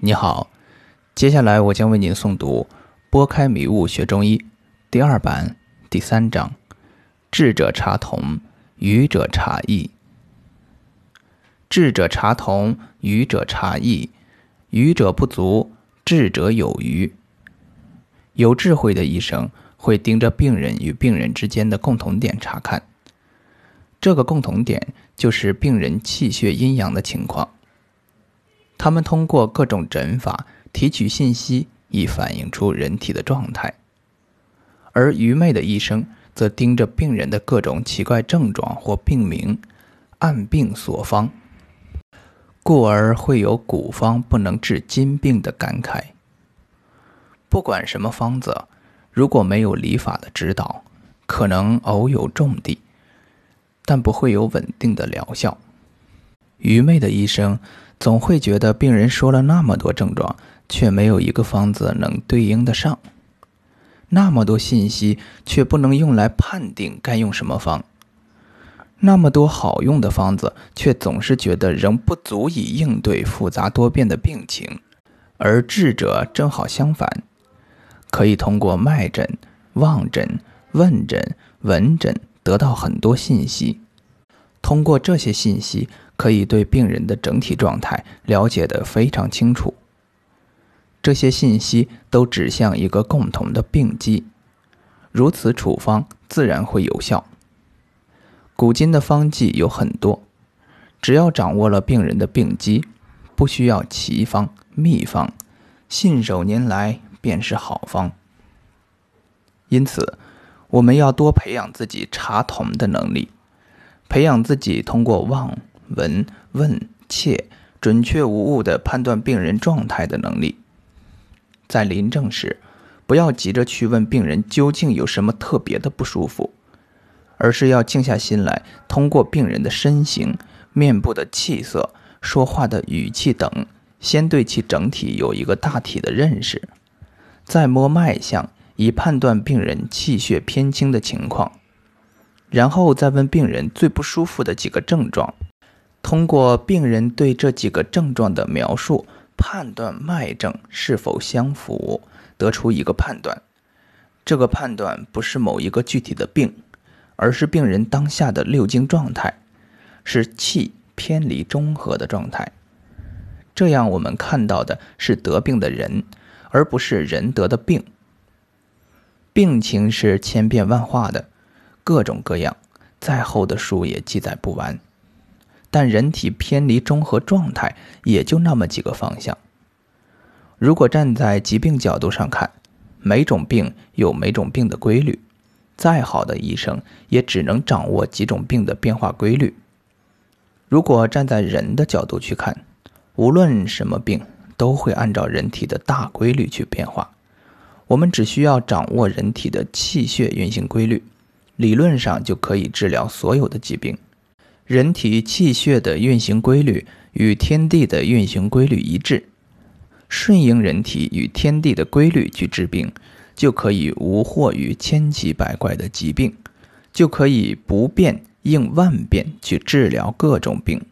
你好，接下来我将为您诵读《拨开迷雾学中医》第二版第三章：智者察同，愚者察异。智者察同，愚者察异。愚者不足，智者有余。有智慧的医生会盯着病人与病人之间的共同点查看，这个共同点就是病人气血阴阳的情况。他们通过各种诊法提取信息，以反映出人体的状态；而愚昧的医生则盯着病人的各种奇怪症状或病名，按病索方，故而会有“古方不能治今病”的感慨。不管什么方子，如果没有理法的指导，可能偶有重地，但不会有稳定的疗效。愚昧的医生。总会觉得病人说了那么多症状，却没有一个方子能对应得上；那么多信息，却不能用来判定该用什么方；那么多好用的方子，却总是觉得仍不足以应对复杂多变的病情。而智者正好相反，可以通过脉诊、望诊、问诊、闻诊得到很多信息，通过这些信息。可以对病人的整体状态了解得非常清楚。这些信息都指向一个共同的病机，如此处方自然会有效。古今的方剂有很多，只要掌握了病人的病机，不需要奇方秘方，信手拈来便是好方。因此，我们要多培养自己查同的能力，培养自己通过望。闻问切，准确无误地判断病人状态的能力。在临证时，不要急着去问病人究竟有什么特别的不舒服，而是要静下心来，通过病人的身形、面部的气色、说话的语气等，先对其整体有一个大体的认识，再摸脉象，以判断病人气血偏轻的情况，然后再问病人最不舒服的几个症状。通过病人对这几个症状的描述，判断脉症是否相符，得出一个判断。这个判断不是某一个具体的病，而是病人当下的六经状态，是气偏离中和的状态。这样我们看到的是得病的人，而不是人得的病。病情是千变万化的，各种各样，再厚的书也记载不完。但人体偏离中和状态也就那么几个方向。如果站在疾病角度上看，每种病有每种病的规律，再好的医生也只能掌握几种病的变化规律。如果站在人的角度去看，无论什么病都会按照人体的大规律去变化。我们只需要掌握人体的气血运行规律，理论上就可以治疗所有的疾病。人体气血的运行规律与天地的运行规律一致，顺应人体与天地的规律去治病，就可以无惑于千奇百怪的疾病，就可以不变应万变去治疗各种病。